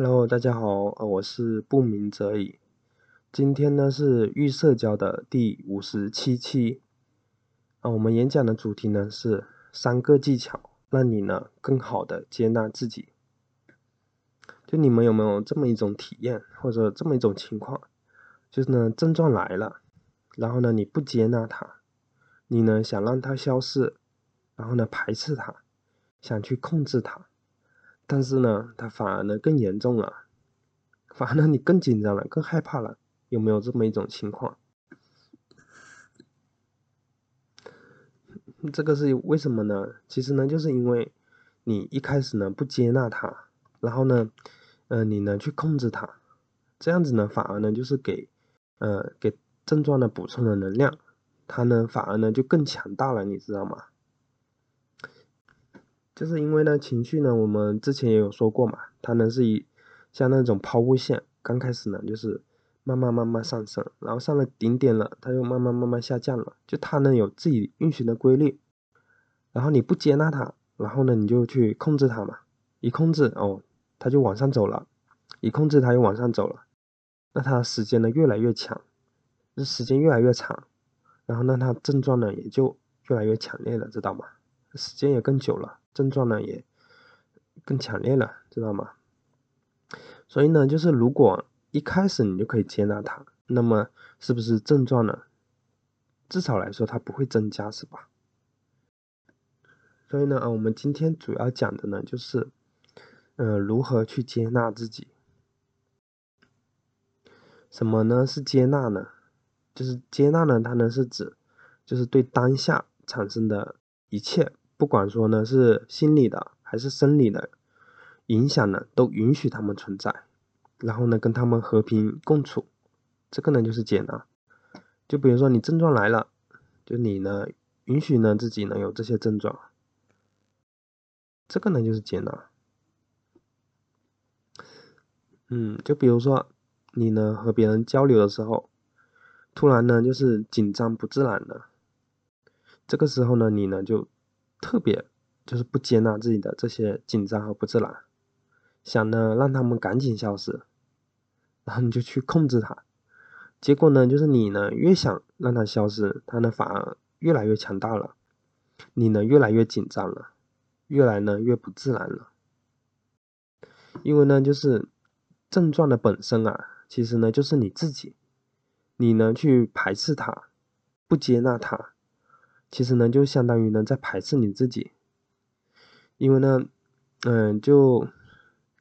Hello，大家好，呃，我是不鸣则已。今天呢是预社交的第五十七期，啊，我们演讲的主题呢是三个技巧，让你呢更好的接纳自己。就你们有没有这么一种体验，或者这么一种情况，就是呢症状来了，然后呢你不接纳它，你呢想让它消失，然后呢排斥它，想去控制它。但是呢，它反而呢更严重了，反而呢你更紧张了，更害怕了，有没有这么一种情况？这个是为什么呢？其实呢，就是因为你一开始呢不接纳它，然后呢，呃，你呢去控制它，这样子呢反而呢就是给，呃，给症状呢补充了能量，它呢反而呢就更强大了，你知道吗？就是因为呢，情绪呢，我们之前也有说过嘛，它呢是以像那种抛物线，刚开始呢就是慢慢慢慢上升，然后上了顶点了，它又慢慢慢慢下降了，就它呢有自己运行的规律，然后你不接纳它，然后呢你就去控制它嘛，一控制哦，它就往上走了，一控制它又往上走了，那它时间呢越来越强，这时间越来越长，然后呢它症状呢也就越来越强烈了，知道吗？时间也更久了。症状呢也更强烈了，知道吗？所以呢，就是如果一开始你就可以接纳它，那么是不是症状呢？至少来说它不会增加，是吧？所以呢，啊，我们今天主要讲的呢，就是，嗯，如何去接纳自己。什么呢？是接纳呢？就是接纳呢，它呢是指，就是对当下产生的一切。不管说呢是心理的还是生理的影响呢，都允许他们存在，然后呢跟他们和平共处，这个呢就是接纳。就比如说你症状来了，就你呢允许呢自己呢有这些症状，这个呢就是接纳。嗯，就比如说你呢和别人交流的时候，突然呢就是紧张不自然的，这个时候呢你呢就。特别就是不接纳自己的这些紧张和不自然，想呢让他们赶紧消失，然后你就去控制它，结果呢就是你呢越想让它消失，它呢反而越来越强大了，你呢越来越紧张了，越来呢越不自然了，因为呢就是症状的本身啊，其实呢就是你自己，你呢去排斥它，不接纳它。其实呢，就相当于呢在排斥你自己，因为呢，嗯，就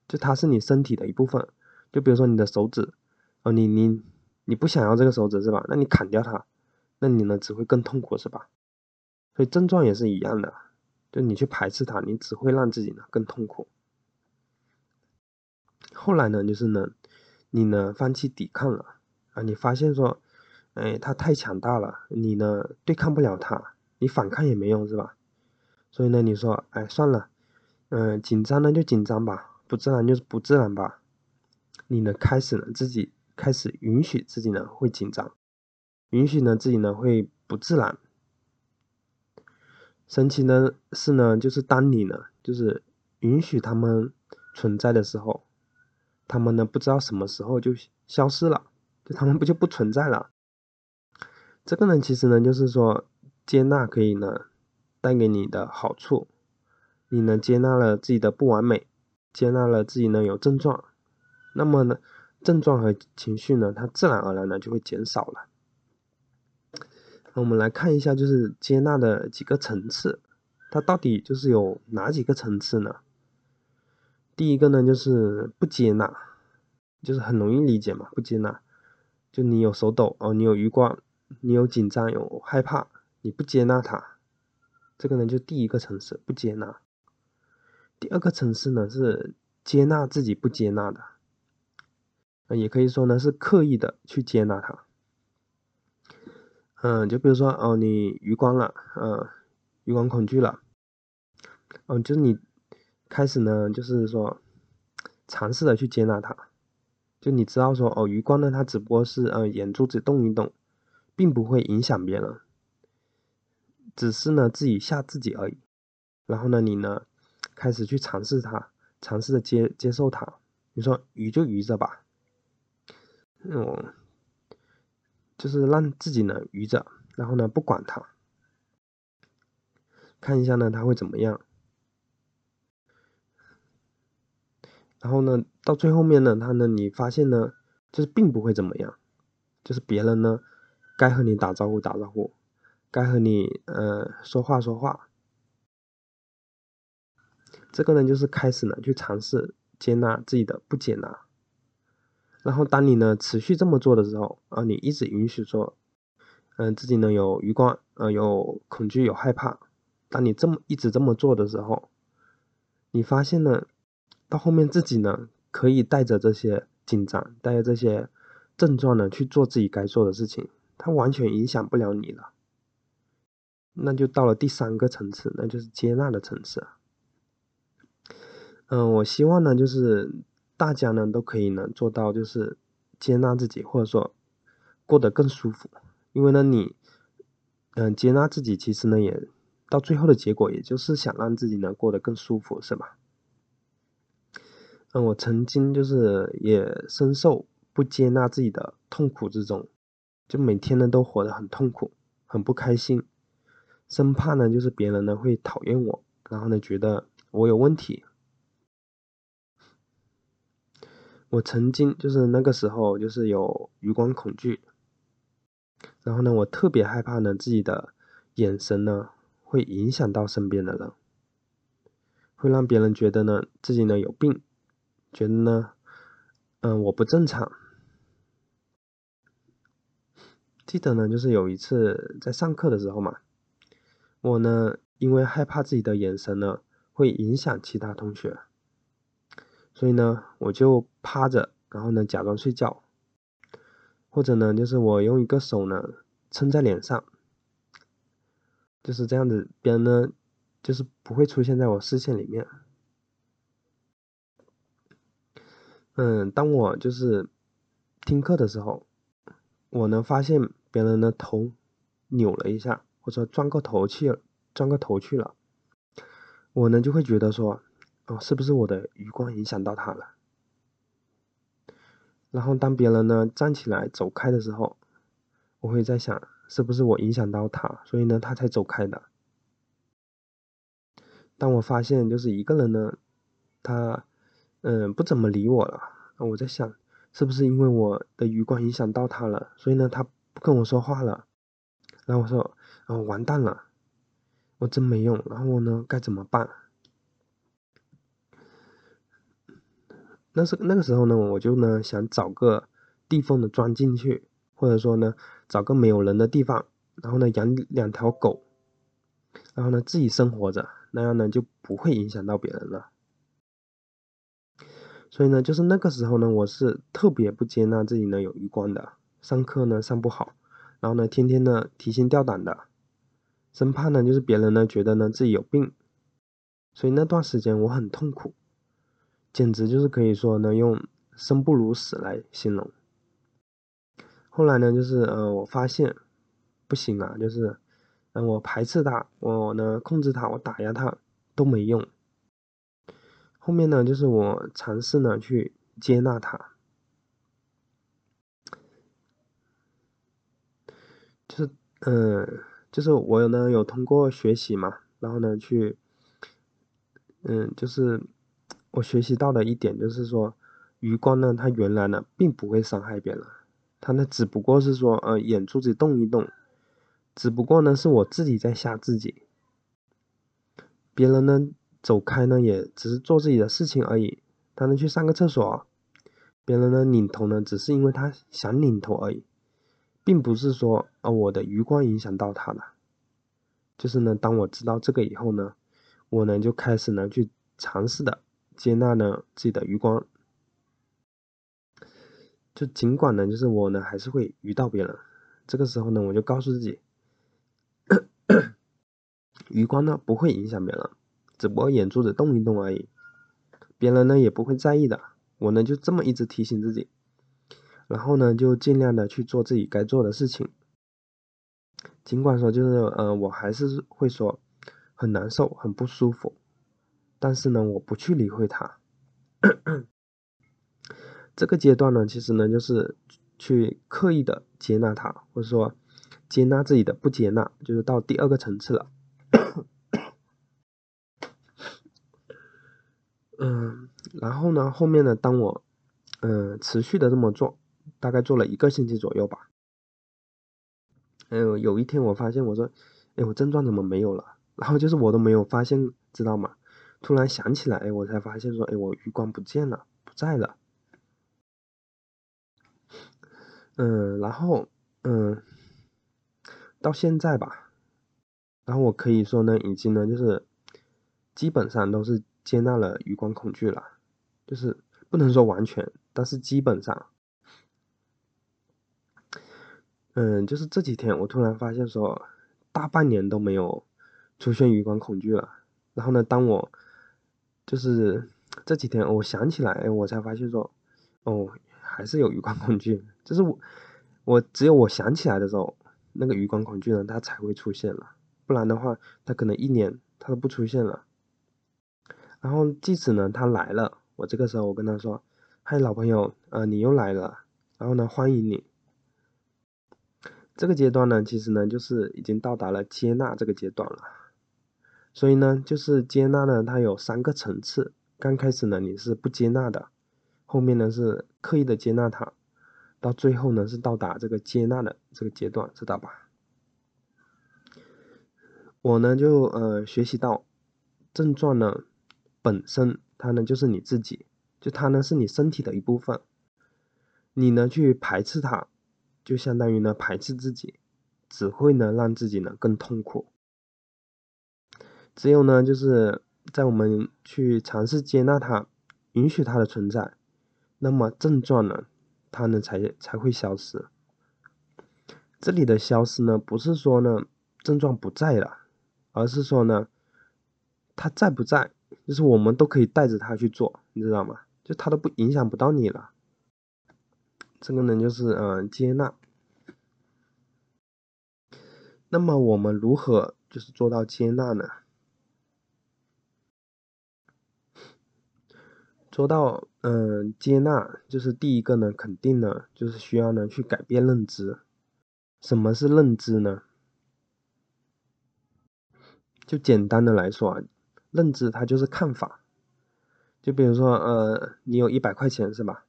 就它是你身体的一部分，就比如说你的手指，哦，你你你不想要这个手指是吧？那你砍掉它，那你呢只会更痛苦是吧？所以症状也是一样的，就你去排斥它，你只会让自己呢更痛苦。后来呢，就是呢，你呢放弃抵抗了啊，你发现说，哎，它太强大了，你呢对抗不了它。你反抗也没用是吧？所以呢，你说，哎，算了，嗯，紧张呢就紧张吧，不自然就是不自然吧。你呢，开始呢自己开始允许自己呢会紧张，允许呢自己呢会不自然。神奇呢是呢，就是当你呢就是允许他们存在的时候，他们呢不知道什么时候就消失了，就他们不就不存在了。这个呢，其实呢就是说。接纳可以呢，带给你的好处，你呢接纳了自己的不完美，接纳了自己呢有症状，那么呢症状和情绪呢，它自然而然呢就会减少了。那我们来看一下，就是接纳的几个层次，它到底就是有哪几个层次呢？第一个呢就是不接纳，就是很容易理解嘛，不接纳，就你有手抖哦，你有余光，你有紧张，有害怕。你不接纳他，这个呢就第一个层次不接纳。第二个层次呢是接纳自己不接纳的，也可以说呢是刻意的去接纳他。嗯，就比如说哦，你余光了，嗯，余光恐惧了，嗯，就是你开始呢就是说尝试的去接纳他，就你知道说哦，余光呢它只不过是嗯眼珠子动一动，并不会影响别人。只是呢，自己吓自己而已。然后呢，你呢，开始去尝试它，尝试着接接受它，你说愚就愚着吧，嗯，就是让自己呢愚着，然后呢不管它，看一下呢它会怎么样。然后呢，到最后面呢，他呢，你发现呢，就是并不会怎么样，就是别人呢，该和你打招呼打招呼，该和你呃说话说话。这个呢，就是开始呢，去尝试接纳自己的不接纳。然后当你呢持续这么做的时候，啊，你一直允许说，嗯，自己呢有余光，呃，有恐惧，有害怕。当你这么一直这么做的时候，你发现呢。到后面自己呢，可以带着这些紧张，带着这些症状呢去做自己该做的事情，它完全影响不了你了。那就到了第三个层次，那就是接纳的层次。嗯，我希望呢，就是大家呢都可以呢做到，就是接纳自己，或者说过得更舒服。因为呢，你嗯接纳自己，其实呢也到最后的结果，也就是想让自己呢过得更舒服，是吧？嗯，我曾经就是也深受不接纳自己的痛苦之中，就每天呢都活得很痛苦，很不开心，生怕呢就是别人呢会讨厌我，然后呢觉得我有问题。我曾经就是那个时候就是有余光恐惧，然后呢我特别害怕呢自己的眼神呢会影响到身边的人，会让别人觉得呢自己呢有病。觉得呢，嗯，我不正常。记得呢，就是有一次在上课的时候嘛，我呢因为害怕自己的眼神呢会影响其他同学，所以呢我就趴着，然后呢假装睡觉，或者呢就是我用一个手呢撑在脸上，就是这样子，别人呢就是不会出现在我视线里面。嗯，当我就是听课的时候，我能发现别人的头扭了一下，或者转过头去，转过头去了，我呢就会觉得说，哦，是不是我的余光影响到他了？然后当别人呢站起来走开的时候，我会在想，是不是我影响到他，所以呢他才走开的？当我发现就是一个人呢，他。嗯，不怎么理我了。我在想，是不是因为我的余光影响到他了，所以呢，他不跟我说话了。然后我说，哦，完蛋了，我真没用。然后我呢，该怎么办？那是那个时候呢，我就呢想找个地缝的钻进去，或者说呢，找个没有人的地方，然后呢养两条狗，然后呢自己生活着，那样呢就不会影响到别人了。所以呢，就是那个时候呢，我是特别不接纳自己呢有余光的，上课呢上不好，然后呢天天呢提心吊胆的，生怕呢就是别人呢觉得呢自己有病，所以那段时间我很痛苦，简直就是可以说呢用生不如死来形容。后来呢就是呃我发现不行啊，就是嗯我排斥他，我呢控制他，我打压他都没用。后面呢，就是我尝试呢去接纳他，就是嗯，就是我呢有通过学习嘛，然后呢去，嗯，就是我学习到的一点就是说，余光呢，它原来呢并不会伤害别人，它呢只不过是说，呃，眼珠子动一动，只不过呢是我自己在吓自己，别人呢。走开呢，也只是做自己的事情而已。他能去上个厕所，别人呢拧头呢，只是因为他想拧头而已，并不是说啊我的余光影响到他了。就是呢，当我知道这个以后呢，我呢就开始呢去尝试的接纳呢自己的余光。就尽管呢，就是我呢还是会遇到别人，这个时候呢，我就告诉自己，余光呢不会影响别人。只不过眼珠子动一动而已，别人呢也不会在意的。我呢就这么一直提醒自己，然后呢就尽量的去做自己该做的事情。尽管说就是呃我还是会说很难受很不舒服，但是呢我不去理会它。这个阶段呢，其实呢，就是去刻意的接纳它，或者说接纳自己的不接纳，就是到第二个层次了。嗯，然后呢，后面呢，当我嗯持续的这么做，大概做了一个星期左右吧。哎呦，有一天我发现，我说，哎，我症状怎么没有了？然后就是我都没有发现，知道吗？突然想起来，哎，我才发现说，哎，我余光不见了，不在了。嗯，然后嗯，到现在吧，然后我可以说呢，已经呢，就是基本上都是接纳了余光恐惧了，就是不能说完全，但是基本上，嗯，就是这几天我突然发现说，大半年都没有出现余光恐惧了。然后呢，当我就是这几天我想起来，我才发现说，哦。还是有余光恐惧，就是我，我只有我想起来的时候，那个余光恐惧呢，它才会出现了，不然的话，它可能一年它都不出现了。然后即使呢，他来了，我这个时候我跟他说：“嗨，老朋友，呃，你又来了，然后呢，欢迎你。”这个阶段呢，其实呢，就是已经到达了接纳这个阶段了。所以呢，就是接纳呢，它有三个层次。刚开始呢，你是不接纳的。后面呢是刻意的接纳它，到最后呢是到达这个接纳的这个阶段，知道吧？我呢就呃学习到，症状呢本身它呢就是你自己，就它呢是你身体的一部分，你呢去排斥它，就相当于呢排斥自己，只会呢让自己呢更痛苦。只有呢就是在我们去尝试接纳它，允许它的存在。那么症状呢，它呢才才会消失。这里的消失呢，不是说呢症状不在了，而是说呢，它在不在，就是我们都可以带着它去做，你知道吗？就它都不影响不到你了。这个呢就是嗯接纳。那么我们如何就是做到接纳呢？做到嗯接纳，就是第一个呢，肯定呢，就是需要呢去改变认知。什么是认知呢？就简单的来说啊，认知它就是看法。就比如说呃，你有一百块钱是吧？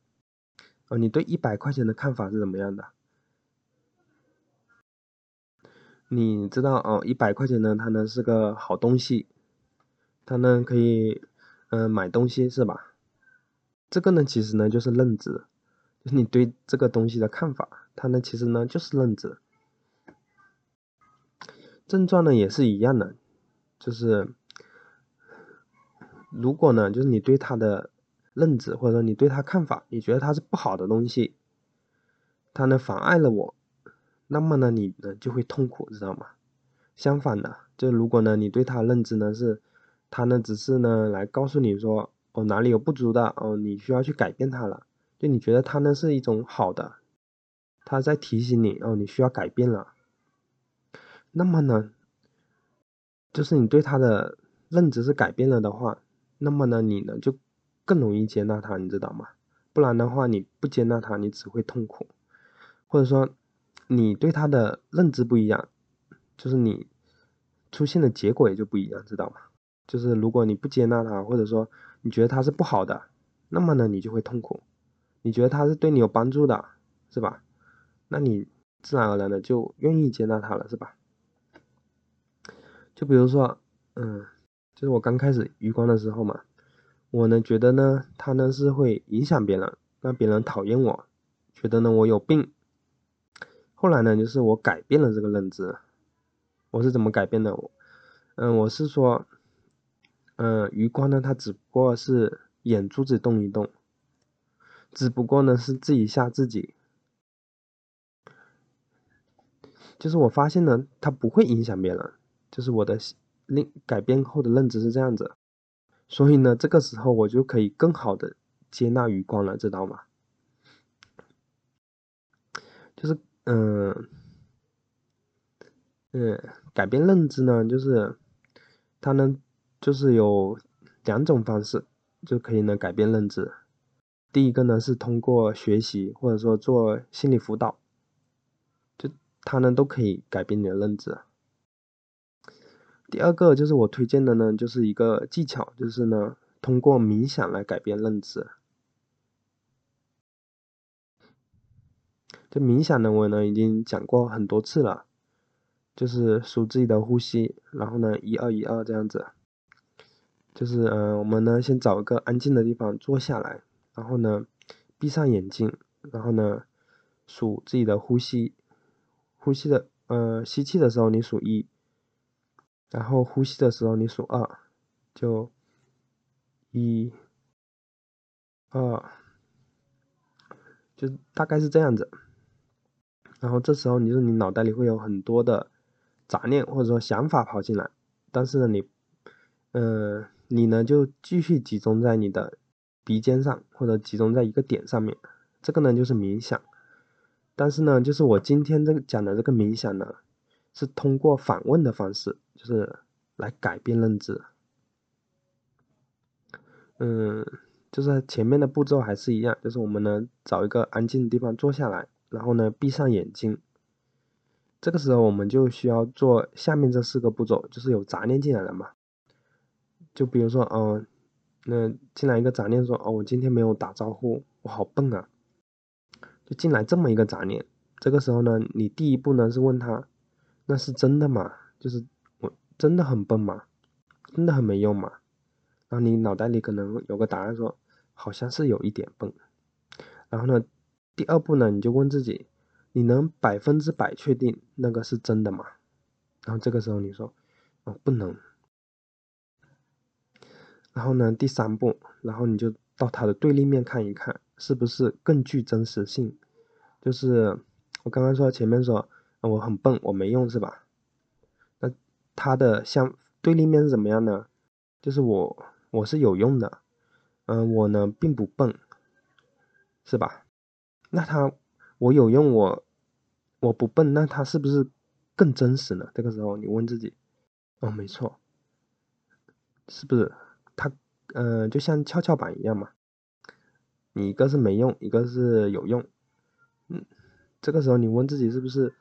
哦，你对一百块钱的看法是怎么样的？你知道哦，一百块钱呢，它呢是个好东西，它呢可以嗯买东西是吧？这个呢，其实呢就是认知，就是你对这个东西的看法，它呢其实呢就是认知。症状呢也是一样的，就是如果呢就是你对它的认知，或者说你对他看法，你觉得他是不好的东西，他呢妨碍了我，那么呢你呢就会痛苦，知道吗？相反的，就如果呢你对他认知呢是，他呢只是呢来告诉你说。哦，哪里有不足的哦，你需要去改变他了。就你觉得他呢是一种好的，他在提醒你哦，你需要改变了。那么呢，就是你对他的认知是改变了的话，那么呢，你呢就更容易接纳他，你知道吗？不然的话，你不接纳他，你只会痛苦。或者说，你对他的认知不一样，就是你出现的结果也就不一样，知道吗？就是如果你不接纳他，或者说你觉得他是不好的，那么呢，你就会痛苦。你觉得他是对你有帮助的，是吧？那你自然而然的就愿意接纳他了，是吧？就比如说，嗯，就是我刚开始余光的时候嘛，我呢觉得呢，他呢是会影响别人，让别人讨厌我，觉得呢我有病。后来呢，就是我改变了这个认知。我是怎么改变的？嗯，我是说。嗯，余光呢，它只不过是眼珠子动一动，只不过呢是自己吓自己。就是我发现呢，它不会影响别人，就是我的另改变后的认知是这样子，所以呢，这个时候我就可以更好的接纳余光了，知道吗？就是嗯嗯，改变认知呢，就是它能。就是有两种方式就可以呢改变认知。第一个呢是通过学习或者说做心理辅导，就它呢都可以改变你的认知。第二个就是我推荐的呢，就是一个技巧，就是呢通过冥想来改变认知。这冥想呢，我呢已经讲过很多次了，就是数自己的呼吸，然后呢一二一二这样子，就是嗯我们呢先找一个安静的地方坐下来。然后呢，闭上眼睛，然后呢，数自己的呼吸，呼吸的，呃，吸气的时候你数一，然后呼吸的时候你数二，就一、二，就大概是这样子。然后这时候你说你脑袋里会有很多的杂念或者说想法跑进来，但是呢你，嗯，你呢就继续集中在你的。鼻尖上，或者集中在一个点上面，这个呢就是冥想。但是呢，就是我今天这个讲的这个冥想呢，是通过反问的方式，就是来改变认知。嗯，就是前面的步骤还是一样，就是我们呢找一个安静的地方坐下来，然后呢闭上眼睛。这个时候我们就需要做下面这四个步骤，就是有杂念进来了嘛。就比如说，嗯。那进来一个杂念说：“哦，我今天没有打招呼，我好笨啊！”就进来这么一个杂念，这个时候呢，你第一步呢是问他：“那是真的吗？就是我真的很笨吗？真的很没用吗？”然后你脑袋里可能有个答案说：“好像是有一点笨。”然后呢，第二步呢，你就问自己：“你能百分之百确定那个是真的吗？”然后这个时候你说：“哦，不能。”然后呢，第三步，然后你就到它的对立面看一看，是不是更具真实性？就是我刚刚说前面说我很笨，我没用是吧？那它的相对立面是怎么样呢？就是我我是有用的，嗯，我呢并不笨，是吧？那他我有用，我我不笨，那他是不是更真实呢？这个时候你问自己，哦，没错，是不是？它，嗯，就像跷跷板一样嘛，你一个是没用，一个是有用，嗯，这个时候你问自己是不是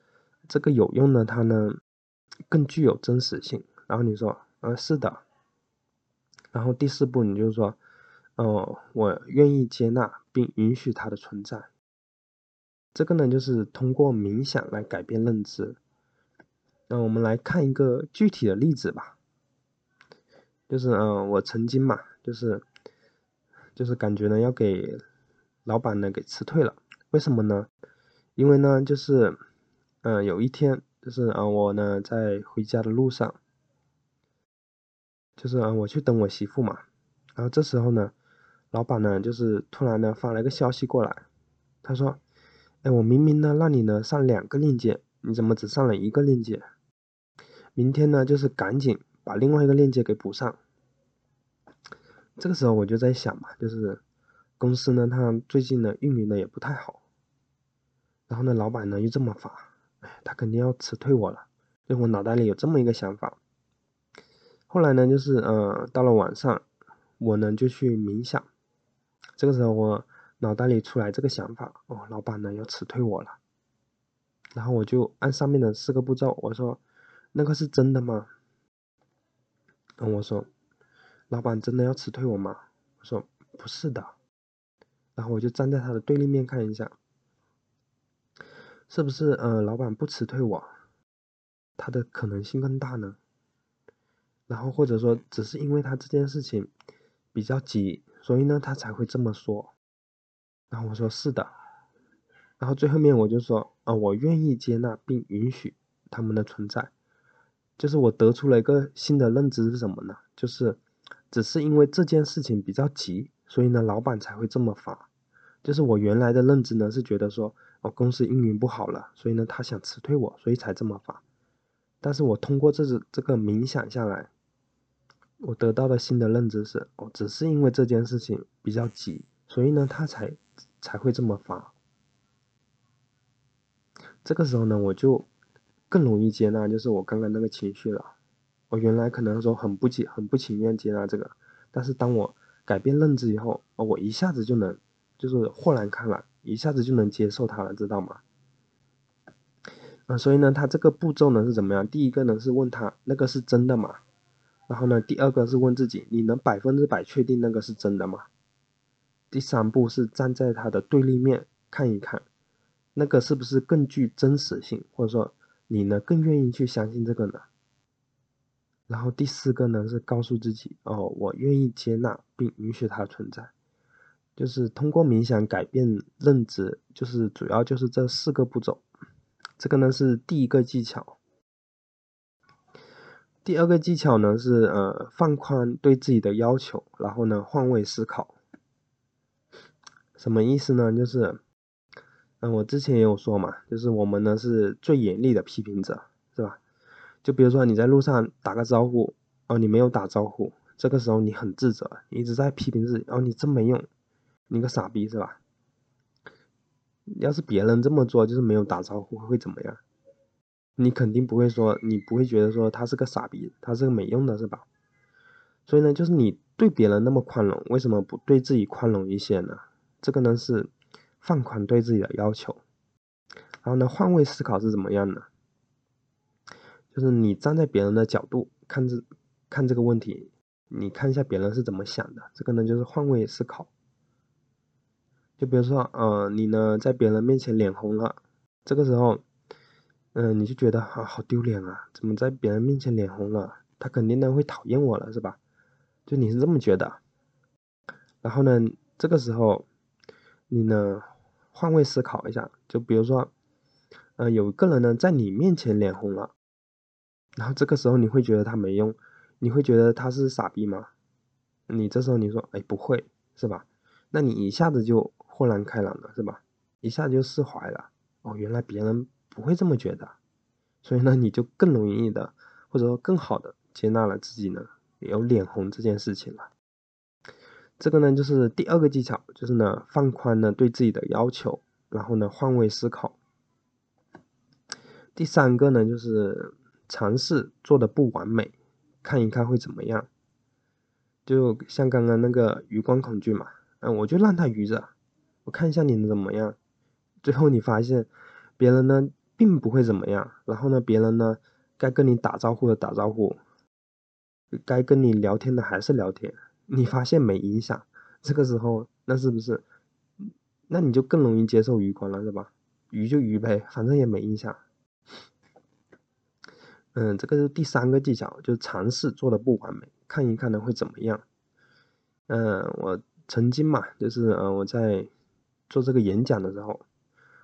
这个有用的它呢更具有真实性？然后你说，呃，是的。然后第四步你就说，哦，我愿意接纳并允许它的存在。这个呢就是通过冥想来改变认知。那我们来看一个具体的例子吧。就是嗯，我曾经嘛，就是就是感觉呢要给老板呢给辞退了，为什么呢？因为呢就是嗯有一天就是啊我呢在回家的路上，就是啊我去等我媳妇嘛，然后这时候呢，老板呢就是突然呢发了一个消息过来，他说，哎我明明呢让你呢上两个链接，你怎么只上了一个链接？明天呢就是赶紧。把另外一个链接给补上。这个时候我就在想嘛，就是公司呢，它最近呢运营的也不太好，然后呢，老板呢又这么发，他肯定要辞退我了。就我脑袋里有这么一个想法。后来呢，就是呃，到了晚上，我呢就去冥想。这个时候我脑袋里出来这个想法，哦，老板呢要辞退我了。然后我就按上面的四个步骤，我说，那个是真的吗？然后我说，老板真的要辞退我吗？我说不是的，然后我就站在他的对立面看一下，是不是呃老板不辞退我，他的可能性更大呢？然后或者说只是因为他这件事情比较急，所以呢他才会这么说。然后我说是的，然后最后面我就说啊我愿意接纳并允许他们的存在。就是我得出了一个新的认知是什么呢？就是只是因为这件事情比较急，所以呢，老板才会这么发。就是我原来的认知呢，是觉得说，哦，公司运营不好了，所以呢，他想辞退我，所以才这么发。但是我通过这次这个冥想下来，我得到的新的认知是，哦，只是因为这件事情比较急，所以呢，他才才会这么发。这个时候呢，我就。更容易接纳，就是我刚刚那个情绪了。我原来可能说很不情很不情愿接纳这个，但是当我改变认知以后，我一下子就能就是豁然开朗，一下子就能接受它了，知道吗？啊，所以呢，他这个步骤呢是怎么样？第一个呢是问他那个是真的吗？然后呢，第二个是问自己，你能百分之百确定那个是真的吗？第三步是站在他的对立面看一看，那个是不是更具真实性，或者说你呢更愿意去相信这个呢？然后第四个呢是告诉自己，哦，我愿意接纳并允许它存在，就是通过冥想改变认知，就是主要就是这四个步骤。这个呢是第一个技巧，第二个技巧呢是呃放宽对自己的要求，然后呢换位思考。什么意思呢？就是，嗯，我之前也有说嘛，就是我们呢是最严厉的批评者，是吧？就比如说你在路上打个招呼，哦，你没有打招呼，这个时候你很自责，你一直在批评自己，哦，你真没用，你个傻逼，是吧？要是别人这么做，就是没有打招呼会怎么样？你肯定不会说，你不会觉得说他是个傻逼，他是个没用的，是吧？所以呢，就是你对别人那么宽容，为什么不对自己宽容一些呢？这个呢是放宽对自己的要求。然后呢，换位思考是怎么样呢？就是你站在别人的角度看这看这个问题，你看一下别人是怎么想的。这个呢就是换位思考。就比如说，呃，你呢在别人面前脸红了，这个时候，嗯，你就觉得啊好丢脸啊，怎么在别人面前脸红了？他肯定呢会讨厌我了，是吧？就你是这么觉得。然后呢，这个时候，你呢换位思考一下，就比如说，呃，有一个人呢在你面前脸红了，然后这个时候你会觉得他没用，你会觉得他是傻逼吗？你这时候你说，哎，不会，是吧？那你一下子就。豁然开朗了，是吧？一下就释怀了。哦，原来别人不会这么觉得，所以呢，你就更容易的，或者说更好的接纳了自己呢也有脸红这件事情了。这个呢，就是第二个技巧，就是呢放宽呢对自己的要求，然后呢换位思考。第三个呢，就是尝试做的不完美，看一看会怎么样。就像刚刚那个余光恐惧嘛，嗯，我就让他余着。我看一下你能怎么样，最后你发现别人呢并不会怎么样，然后呢别人呢该跟你打招呼的打招呼，该跟你聊天的还是聊天，你发现没影响，这个时候那是不是，那你就更容易接受余光了是吧？余就余呗，反正也没影响。嗯，这个是第三个技巧，就是尝试做的不完美，看一看呢会怎么样。嗯，我曾经嘛，就是呃我在。做这个演讲的时候，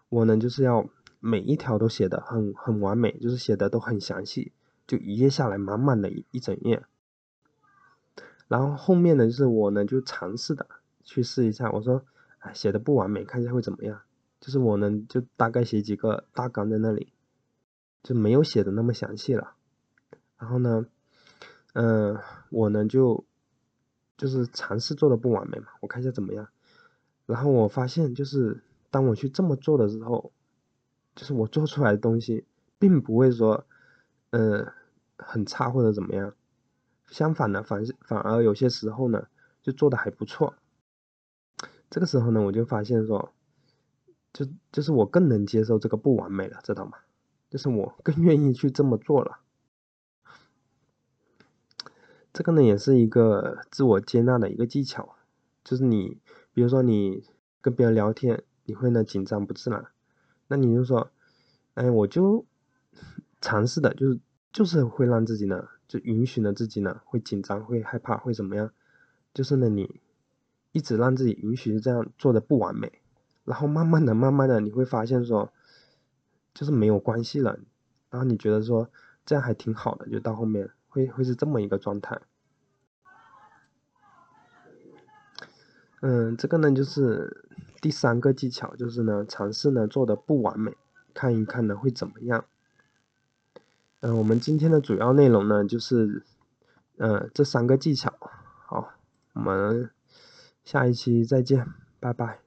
我呢就是要每一条都写的很很完美，就是写的都很详细，就一页下来满满的一一整页。然后后面呢就是我呢就尝试的去试一下，我说，哎，写的不完美，看一下会怎么样？就是我呢就大概写几个大纲在那里，就没有写的那么详细了。然后呢，嗯，我呢就就是尝试做的不完美嘛，我看一下怎么样。然后我发现，就是当我去这么做的时候，就是我做出来的东西，并不会说，呃，很差或者怎么样。相反的，反反而有些时候呢，就做的还不错。这个时候呢，我就发现说，就就是我更能接受这个不完美了，知道吗？就是我更 愿意去这么做了。这个呢，也是一个自我接纳的一个技巧，就是你。比如说你跟别人聊天，你会呢紧张不自然，那你就说，哎，我就尝试的，就是就是会让自己呢，就允许呢自己呢会紧张、会害怕、会怎么样，就是呢你一直让自己允许这样做的不完美，然后慢慢的、慢慢的你会发现说，就是没有关系了，然后你觉得说这样还挺好的，就到后面会会是这么一个状态。嗯，这个呢就是第三个技巧，就是呢尝试呢做的不完美，看一看呢会怎么样。嗯，我们今天的主要内容呢就是，嗯这三个技巧。好，我们下一期再见，拜拜。